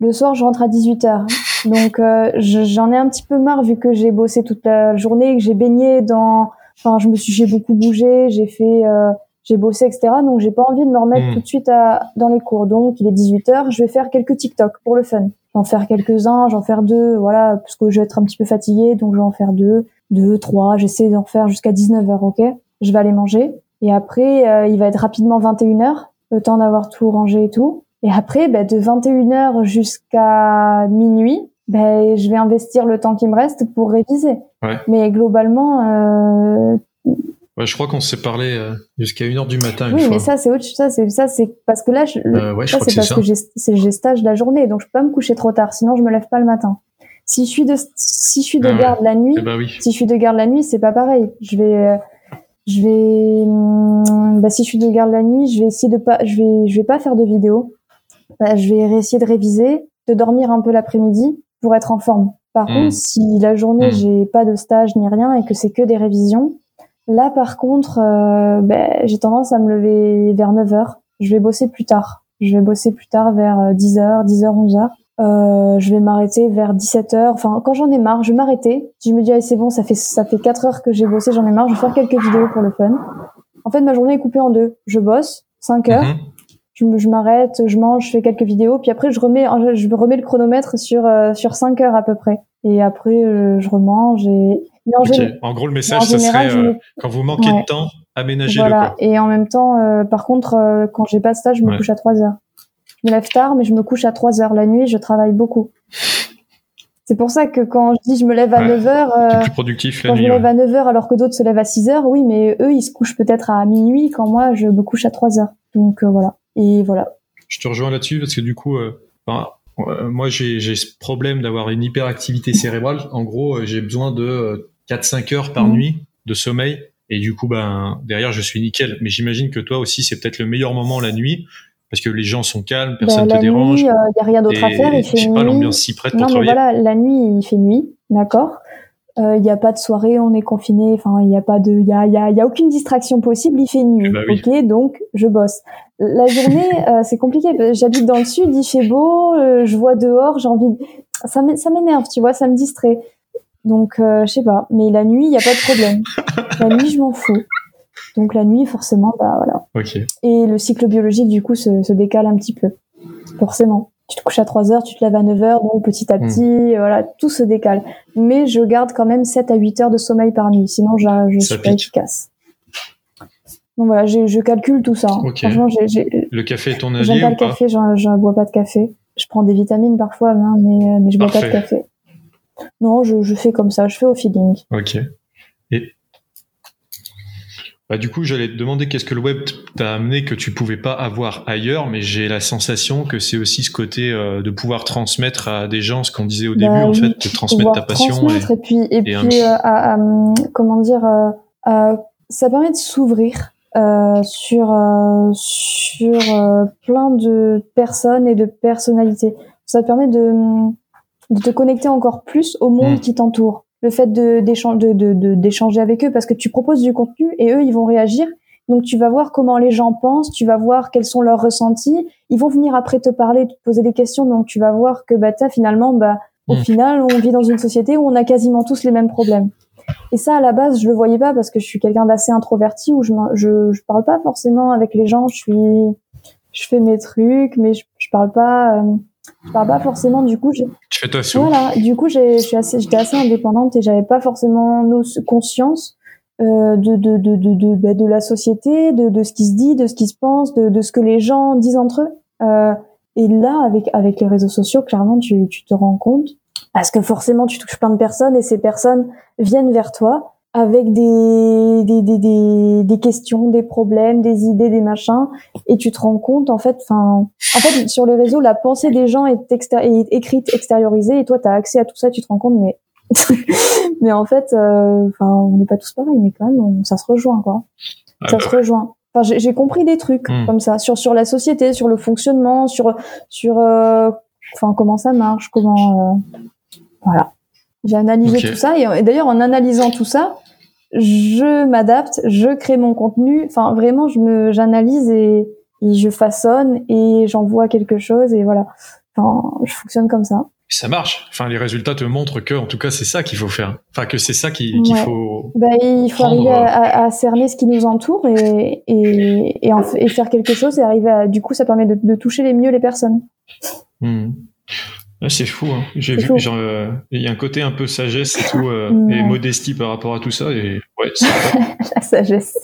Le soir, je rentre à 18h. Donc euh, j'en ai un petit peu marre vu que j'ai bossé toute la journée, que j'ai baigné dans enfin je me suis j'ai beaucoup bougé, j'ai fait euh, j'ai bossé etc. Donc j'ai pas envie de me remettre hmm. tout de suite à, dans les cours. Donc il est 18h, je vais faire quelques TikTok pour le fun. J'en faire quelques-uns, j'en faire deux, voilà, parce que je vais être un petit peu fatiguée, donc je vais en faire deux, deux, trois, j'essaie d'en faire jusqu'à 19h, ok? Je vais aller manger. Et après, euh, il va être rapidement 21h, le temps d'avoir tout rangé et tout. Et après, bah, de 21h jusqu'à minuit, bah, je vais investir le temps qui me reste pour réviser. Ouais. Mais globalement... Euh... Ouais, je crois qu'on s'est parlé euh, jusqu'à 1h du matin. Une oui, fois. mais ça, c'est autre ça, c'est ça, c'est parce que là, je, euh, ouais, ça, c'est parce que j'ai stage de la journée, donc je peux pas me coucher trop tard, sinon je me lève pas le matin. Si je suis de si je suis de ah garde la nuit, eh ben oui. si je suis de garde la nuit, c'est pas pareil. Je vais euh, je vais hum, bah, si je suis de garde la nuit, je vais essayer de pas je vais je vais pas faire de vidéo bah, je vais essayer de réviser, de dormir un peu l'après-midi pour être en forme. Par mmh. contre, si la journée mmh. j'ai pas de stage ni rien et que c'est que des révisions, là par contre, euh, ben, j'ai tendance à me lever vers 9 h Je vais bosser plus tard. Je vais bosser plus tard vers 10 h 10 h 11 h euh, je vais m'arrêter vers 17 h Enfin, quand j'en ai marre, je vais m'arrêter. Je me dis, allez, c'est bon, ça fait, ça fait 4 heures que j'ai bossé, j'en ai marre, je vais faire quelques vidéos pour le fun. En fait, ma journée est coupée en deux. Je bosse 5 heures, mmh je, m'arrête, je mange, je fais quelques vidéos, puis après je remets, je remets le chronomètre sur euh, sur 5 heures à peu près. Et après euh, je remange et en, en, gros le message ce serait euh, quand vous manquez de temps, aménagez-le. Voilà. Et en même temps, par contre, quand j'ai pas de stage, je me couche à 3 heures. Je me lève tard, mais je me couche à 3 heures la nuit. Je travaille beaucoup. C'est pour ça que quand je dis je me lève à 9 heures, plus productif quand je me lève à 9 heures alors que d'autres se lèvent à 6 heures, oui, mais eux ils se couchent peut-être à minuit quand moi je me couche à 3 heures. Donc voilà. Et voilà. Je te rejoins là-dessus parce que du coup, euh, euh moi j'ai ce problème d'avoir une hyperactivité cérébrale. En gros, euh, j'ai besoin de 4-5 euh, heures par mmh. nuit de sommeil. Et du coup, ben derrière, je suis nickel. Mais j'imagine que toi aussi, c'est peut-être le meilleur moment la nuit parce que les gens sont calmes, personne bah, te dérange. Il n'y a rien d'autre à faire. Il fait nuit. pas l'ambiance si prête pour non, travailler. voilà, la nuit, il fait nuit, d'accord il euh, n'y a pas de soirée, on est confiné, enfin il n'y a pas de, il y a, y, a, y a aucune distraction possible, il fait nuit, ben ok, donc je bosse. La journée, [laughs] euh, c'est compliqué. J'habite dans le sud, il fait beau, euh, je vois dehors, j'ai envie, ça m'énerve, tu vois, ça me distrait. Donc je sais pas, mais la nuit, il y a pas de problème. la nuit, je m'en fous. Donc la nuit, forcément, bah voilà. Ok. Et le cycle biologique du coup se, se décale un petit peu, forcément tu te couches à 3 heures, tu te lèves à 9 heures, donc petit à hmm. petit, voilà, tout se décale. Mais je garde quand même 7 à 8 heures de sommeil par nuit, sinon je, je suis pas efficace. Donc voilà, je, calcule tout ça. Franchement, Le café est ton avis J'aime pas le café, je bois pas de café. Je prends des vitamines parfois, hein, mais, mais je bois pas de café. Non, je, je fais comme ça, je fais au feeling. Ok. Et bah, du coup, j'allais te demander qu'est-ce que le web t'a amené que tu pouvais pas avoir ailleurs, mais j'ai la sensation que c'est aussi ce côté euh, de pouvoir transmettre à des gens ce qu'on disait au début, bah en fait, de transmettre ta passion. Et, et, puis, et puis, euh, comment dire, euh, ça permet de s'ouvrir sur sur plein de personnes et de personnalités. Ça permet de, de te connecter encore plus au monde mmh. qui t'entoure le fait de d'échanger avec eux parce que tu proposes du contenu et eux ils vont réagir. Donc tu vas voir comment les gens pensent, tu vas voir quels sont leurs ressentis. Ils vont venir après te parler, te poser des questions. Donc tu vas voir que bah finalement bah au hmm. final on vit dans une société où on a quasiment tous les mêmes problèmes. Et ça à la base je le voyais pas parce que je suis quelqu'un d'assez introverti où je, je je parle pas forcément avec les gens. Je suis je fais mes trucs mais je, je parle pas. Euh, je parle pas forcément du coup tu fais toi voilà du coup suis assez j'étais assez indépendante et j'avais pas forcément nos, conscience euh, de de de de de, bah, de la société de de ce qui se dit de ce qui se pense de de ce que les gens disent entre eux. Euh, et là avec avec les réseaux sociaux clairement tu tu te rends compte parce que forcément tu touches plein de personnes et ces personnes viennent vers toi avec des des, des, des, des, questions, des problèmes, des idées, des machins, et tu te rends compte en fait, enfin, en fait sur les réseaux, la pensée des gens est, est écrite, extériorisée, et toi tu as accès à tout ça, tu te rends compte, mais [laughs] mais en fait, euh, enfin, on n'est pas tous pareils, mais quand même, ça se rejoint quoi. Ah ça bah se rejoint. Enfin, j'ai compris des trucs hmm. comme ça sur sur la société, sur le fonctionnement, sur sur euh, enfin comment ça marche, comment euh, voilà. J'ai analysé tout ça et d'ailleurs en analysant tout ça, je m'adapte, je crée mon contenu. Enfin, vraiment, je me, j'analyse et, je façonne et j'envoie quelque chose et voilà. Enfin, je fonctionne comme ça. Ça marche. Enfin, les résultats te montrent que, en tout cas, c'est ça qu'il faut faire. Enfin, que c'est ça qu'il faut. Bah, il faut arriver à, à, cerner ce qui nous entoure et et, et, faire quelque chose et arriver à. Du coup, ça permet de, de toucher les mieux les personnes. C'est fou. Hein. J'ai vu, euh, il y a un côté un peu sagesse et tout, euh, et modestie par rapport à tout ça. Et ouais, [laughs] la sagesse.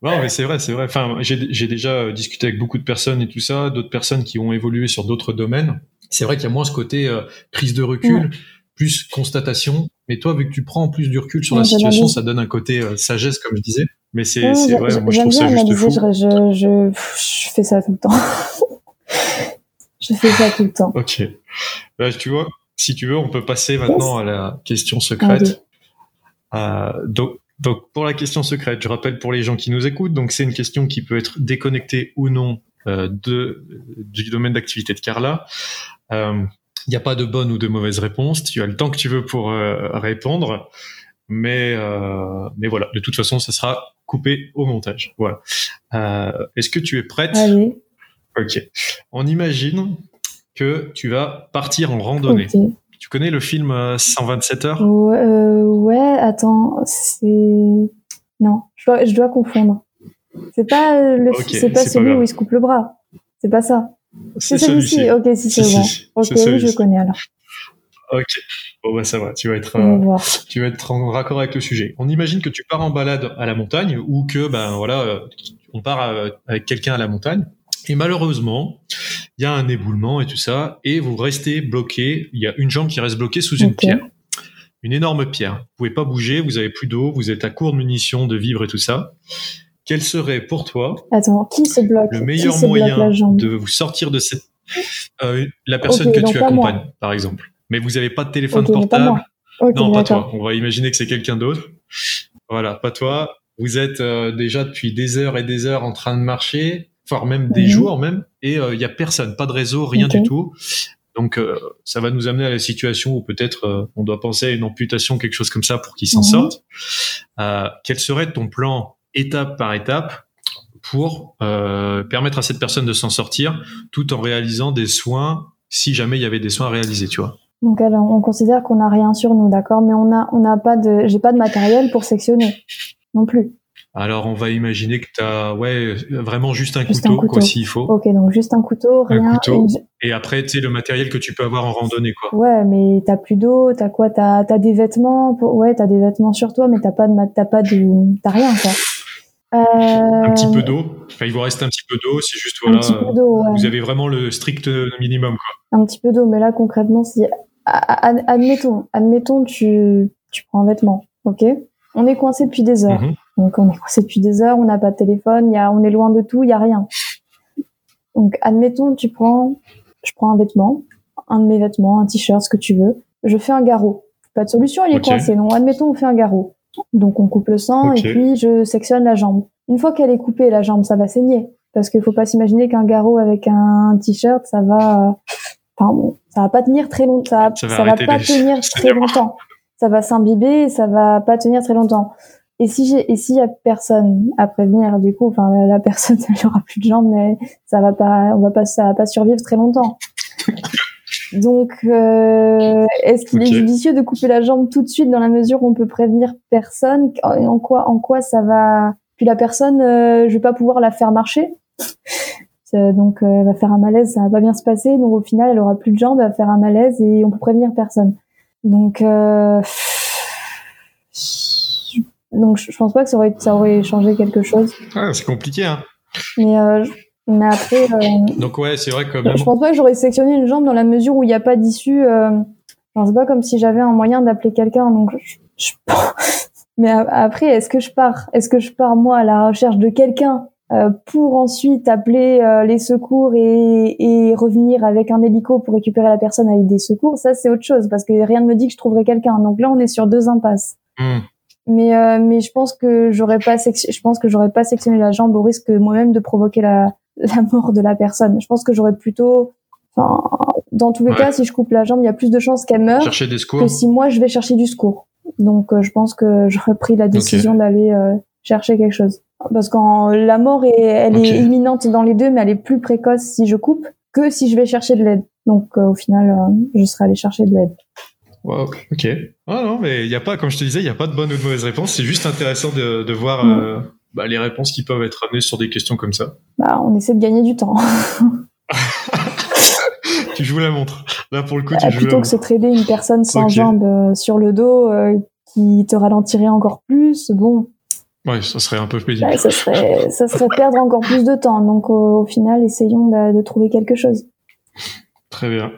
Non, mais c'est vrai, c'est vrai. Enfin, j'ai déjà euh, discuté avec beaucoup de personnes et tout ça, d'autres personnes qui ont évolué sur d'autres domaines. C'est vrai qu'il y a moins ce côté prise de recul, plus constatation. Mais toi, vu que tu prends plus du recul sur la situation, ça donne un côté sagesse, comme je disais. Mais c'est vrai, moi je trouve ça juste fou. Je, je, je fais ça tout le temps. [laughs] Je fais ça tout le temps. Ok. Bah, tu vois, si tu veux, on peut passer maintenant à la question secrète. Euh, donc, donc, pour la question secrète, je rappelle pour les gens qui nous écoutent, donc c'est une question qui peut être déconnectée ou non euh, de, du domaine d'activité de Carla. Il euh, n'y a pas de bonne ou de mauvaise réponse. Tu as le temps que tu veux pour répondre. Mais, mais voilà, de toute façon, ça sera coupé au montage. Voilà. Est-ce que tu es prête? Allez. Ok. On imagine que tu vas partir en randonnée. Tu connais le film 127 euh, heures? Ouais, euh, ouais, attends, c'est non, je dois, je dois confondre. C'est pas euh, le, c'est pas celui où il se coupe le bras. C'est pas ça. C'est celui-ci. Ok, si c'est bon. Ok, oui, je connais alors. Ok. Bon bah ça va. Tu vas être, tu vas être en raccord avec le sujet. On imagine que tu pars en balade à la montagne ou que ben voilà, on part avec quelqu'un à la montagne et malheureusement, il y a un éboulement et tout ça, et vous restez bloqué. Il y a une jambe qui reste bloquée sous une pierre, une énorme pierre. Vous pouvez pas bouger, vous avez plus d'eau, vous êtes à court de munitions, de vivres et tout ça. Quel serait pour toi Attends, qui se bloque le meilleur moyen de vous sortir de cette euh, la personne que tu accompagnes, par exemple. Mais vous n'avez pas de téléphone portable. non, pas toi. On va imaginer que c'est quelqu'un d'autre. Voilà, pas toi. Vous êtes euh, déjà depuis des heures et des heures en train de marcher voire même des mhm. jours même, et il euh, y a personne, pas de réseau, rien du tout. Donc euh, ça va nous amener à la situation où peut-être euh, on doit penser à une amputation, quelque chose comme ça pour qu'il s'en mhm. sorte. quel serait ton plan étape par étape pour permettre à cette personne de s'en sortir tout en réalisant des soins si jamais il y avait des soins à réaliser, tu vois? Donc alors, on considère qu'on n'a rien sur nous, d'accord, mais on a on n'a pas de j'ai pas de matériel pour sectionner non plus. Alors, on va imaginer que tu as ouais, vraiment juste un, couteau, quoi, s'il faut. Ok, donc juste un couteau, rien. Et, après, tu sais, le matériel que tu peux avoir en randonnée, quoi. Ouais, mais t'as plus d'eau, t'as quoi? T'as as des vêtements, pour... ouais, t'as des vêtements sur toi, mais t'as pas de t'as pas de t'as rien, quoi. Euh... Un petit peu d'eau. Enfin, il vous reste un petit peu d'eau, c'est juste voilà. Un petit peu d'eau, ouais. Vous avez vraiment le strict minimum, quoi. Un petit peu d'eau, mais là concrètement, si admettons, admettons, tu tu prends un vêtement, ok? On est coincé depuis des heures. Mhm. Donc on est coincé depuis des heures, on n'a pas de téléphone, y a, on est loin de tout, il y a rien. Donc admettons, tu prends, je prends un vêtement, un de mes vêtements, un t-shirt, ce que tu veux, je fais un garrot. Pas de solution, il est coincé. Donc admettons, on fait un garrot. Donc on coupe le sang et puis je sectionne la jambe. Une fois qu'elle est coupée, la jambe, ça va saigner. Parce qu'il faut pas s'imaginer qu'un garrot avec un t-shirt, ça va, enfin bon, ça va pas tenir très longtemps. Ça, ça, va, pas tenir [laughs] très longtemps. Ça va s'imbiber, ça va pas tenir très longtemps. Et si j'ai, et s'il y a personne à prévenir, du coup, enfin, la, personne, [laughs] elle aura plus de jambes, mais ça va pas, on va pas, ça va pas survivre très longtemps. Donc, euh, est-ce qu'il est judicieux de couper la jambe tout de suite dans la mesure où on peut prévenir personne? En quoi, en quoi ça va? Puis la personne, euh, je vais pas pouvoir la faire marcher. [laughs] donc, euh, elle va faire un malaise, ça va pas bien se passer. Donc, au final, elle aura plus de jambes, elle va faire un malaise et on peut prévenir personne. Donc, euh, donc je, pense pas que ça aurait, ça aurait changé quelque chose. Ah, c'est compliqué, hein. Mais, euh, mais après. Euh, Donc ouais, c'est vrai que. Je pense pas que j'aurais sectionné une jambe dans la mesure où il n'y a pas d'issue. Euh, c'est pas comme si j'avais un moyen d'appeler quelqu'un. Donc je, [laughs] Mais après, est-ce que je pars, est-ce que je pars moi à la recherche de quelqu'un euh, pour ensuite appeler euh, les secours et, et, revenir avec un hélico pour récupérer la personne avec des secours? Ça, c'est autre chose parce que rien ne me dit que je trouverai quelqu'un. Donc là, on est sur deux impasses. Hmm. Mais euh, mais je pense que j'aurais pas je pense que j'aurais pas sectionné la jambe au risque moi-même de provoquer la [laughs] la mort de la personne. Je pense que j'aurais plutôt Enfin, dans tous les cas, si je coupe la jambe, il y a plus de chances qu'elle meure que si moi je vais chercher du secours. Donc, euh, je pense que j'aurais pris la décision d'aller euh, chercher quelque chose. Parce que la mort est, elle est imminente dans les deux, mais elle est plus précoce si je coupe que si je vais chercher de l'aide. Donc, euh, au final, je serais allé chercher de l'aide. Wow, ok. Ah non, mais il n'y a pas, comme je te disais, il n'y a pas de bonne ou de mauvaise réponse. C'est juste intéressant de, de voir mm. bah, les réponses qui peuvent être amenées sur des questions comme ça. Bah, on essaie de gagner du temps. [laughs] tu joues la montre. Là, pour le coup, tu euh, joues Plutôt que se trader une personne sans jambes euh, sur le dos euh, qui te ralentirait encore plus, bon. Ouais, ça serait un peu pénible. ça, serait, ça serait perdre encore plus de temps. Donc, au, final, essayons de, trouver quelque chose. Très bien.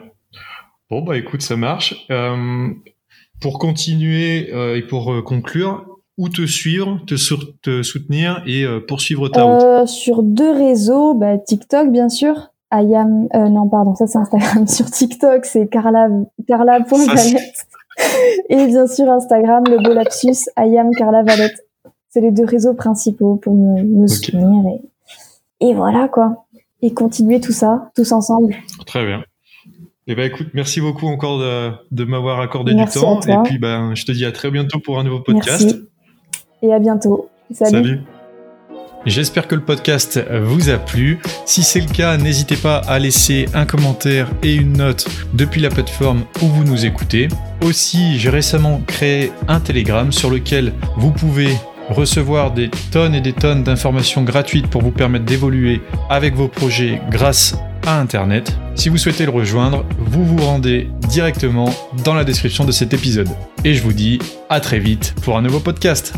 Bon, bah écoute, ça marche. pour continuer et pour conclure, où te suivre, te, te soutenir et poursuivre ta route? Sur deux réseaux, bah, TikTok bien sûr, euh, non pardon, ça c'est Instagram. [laughs] Sur TikTok, c'est Carla Carla.valette. [laughs] Et bien sûr Instagram, le beau lapsus, Ayam Carla Valette. C'est les deux réseaux principaux pour me, me soutenir et, et voilà quoi. Et continuer tout ça, tous ensemble. Très bien. Eh ben écoute, merci beaucoup encore de, de m'avoir accordé du temps. Et puis ben, je te dis à très bientôt pour un nouveau podcast. Merci. Et à bientôt. Salut. Salut. J'espère que le podcast vous a plu. Si c'est le cas, n'hésitez pas à laisser un commentaire et une note depuis la plateforme où vous nous écoutez. Aussi, j'ai récemment créé un Telegram sur lequel vous pouvez recevoir des tonnes et des tonnes d'informations gratuites pour vous permettre d'évoluer avec vos projets grâce Internet. Si vous souhaitez le rejoindre, vous vous rendez directement dans la description de cet épisode. Et je vous dis à très vite pour un nouveau podcast.